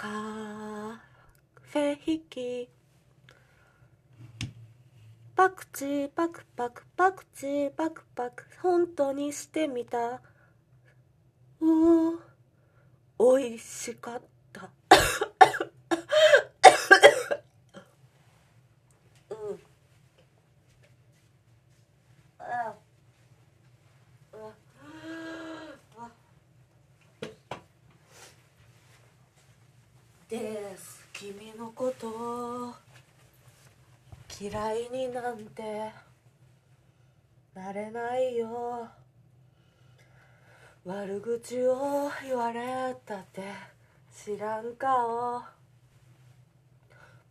カフェ引き。パクチーパクパクパクチーパクパク本当にしてみた。うおいしかったうんあです君のこと嫌いになんてなれないよ。悪口を言われたって知らん顔。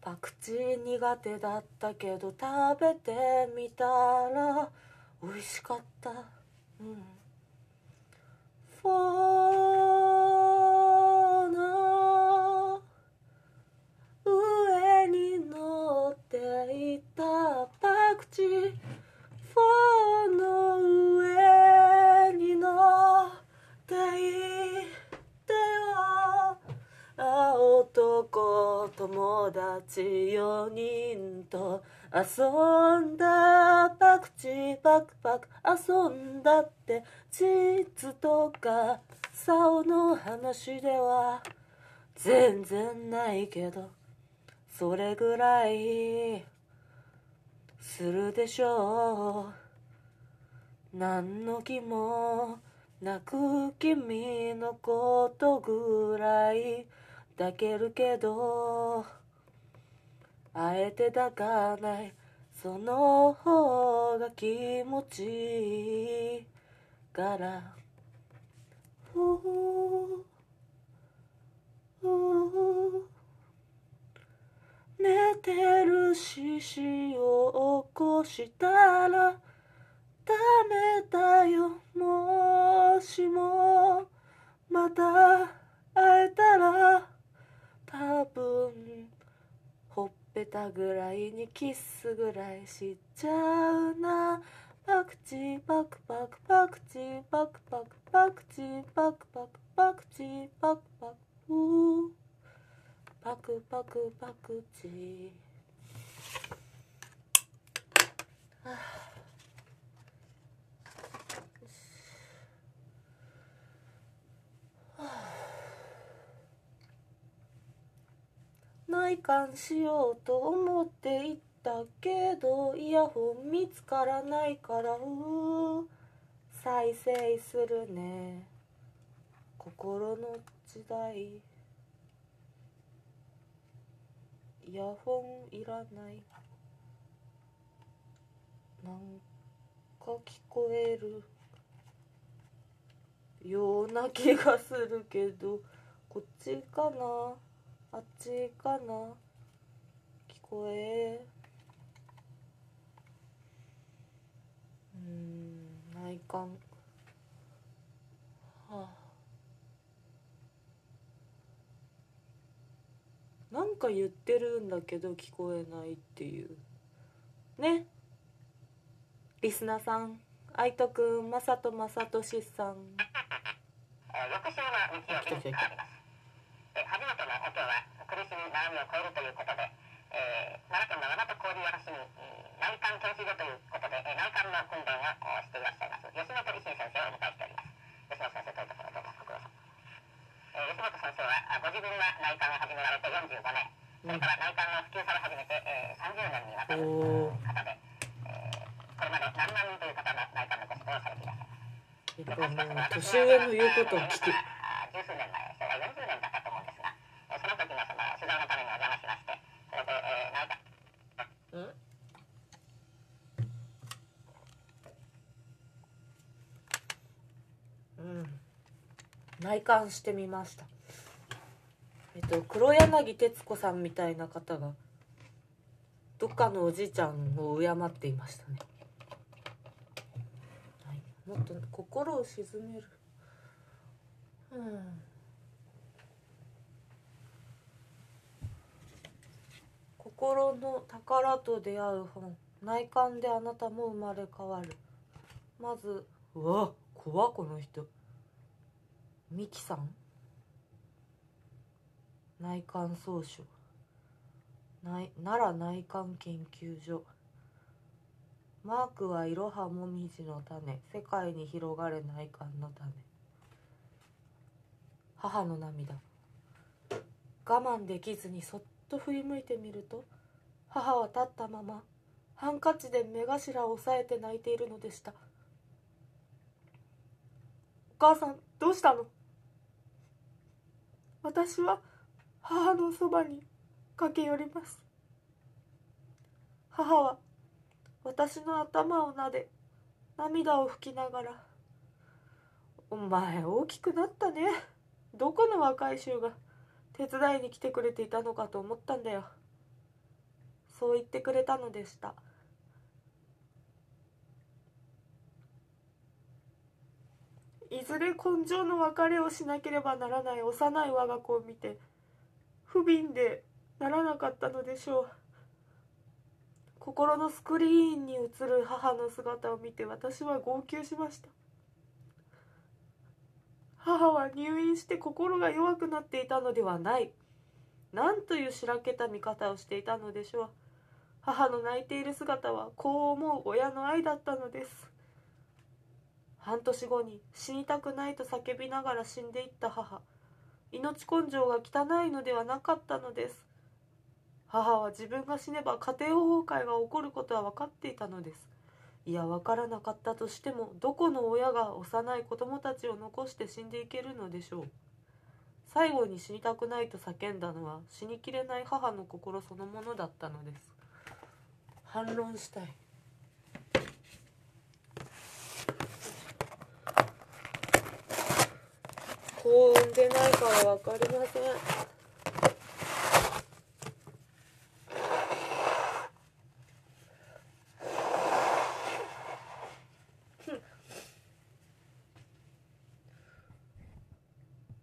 パクチー苦手だったけど食べてみたら美味しかった。うん。4人と遊んだパクチーパクパク遊んだってチーズとか竿の話では全然ないけどそれぐらいするでしょう。何の気もなく君のことぐらい。抱けるけどあえて抱かない。その方が気持ちいいから。ふう寝てる獅子を起こしたらダメだよ。もしもまた会えたら多分たぐらいにキスぐらいしちゃうな。パクチーパクパクパクチーパクパクパクチーパクパクパクチーパクパクパクパクパクパクチー。はあ。内観しようと思っていったけどイヤホン見つからないからう再生するね。心の時代。イヤホンいらない。なんか聞こえる。ような気がするけどこっちかな？あっちかな？聞こえ？うん内観。はあ。なんか言ってるんだけど聞こえないっていう。ね。リスナーさん。愛斗くんまさとまさとしさん。えー翌週の日曜日に変わります。えー初めてのお経は苦しみ悩みを超えるということで、えー奈良県の大和郡原市にえー内観研修所ということで、えー内観の訓練をおしていらっしゃいます吉本維新先生をお迎えしております。吉本先生というところどうもご苦労様。えー吉本先生はあご自分が内観を始められて45年、それから内観を普及され始めて、えー30年にわたる方で、えーこれまで何万人という方の内観のご指導をされていらっしゃいます。年上の言うことを聞きあ十数年前、それは40年だったと思うんですが、えーその時のその取材のためにお邪魔しまして、それで、えー、なんか、うんうん内観してみました。えっと黒柳徹子さんみたいな方がどっかのおじいちゃんを敬っていましたね、はい、もっと心を静める。うん。心の宝と出会う本。内観であなたも生まれ変わる。まずうわ怖この人。ミキさん？内観総書。奈良内観研究所。マークはいろはもみじの種。世界に広がれ内観の種。母の涙。我慢できずにそっと振り向いてみると母は立ったままハンカチで目頭を押さえて泣いているのでした。お母さんどうしたの？私は母のそばに駆け寄ります。母は私の頭を撫で涙を拭きながら「お前大きくなったね。どこの若い衆が手伝いに来てくれていたのかと思ったんだよ」そう言ってくれたのでした。いずれ根性の別れをしなければならない幼い我が子を見て不憫でならなかったのでしょう。心のスクリーンに映る母の姿を見て私は号泣しました。母は入院して心が弱くなっていたのではない。何というしらけた見方をしていたのでしょう。母の泣いている姿はこう思う親の愛だったのです。半年後に死にたくないと叫びながら死んでいった母。命根性が汚いのではなかったのです。母は自分が死ねば家庭崩壊が起こることは分かっていたのです。いや分からなかったとしてもどこの親が幼い子供たちを残して死んでいけるのでしょう。最後に死にたくないと叫んだのは死にきれない母の心そのものだったのです。反論したい。幸運でないから分かりません。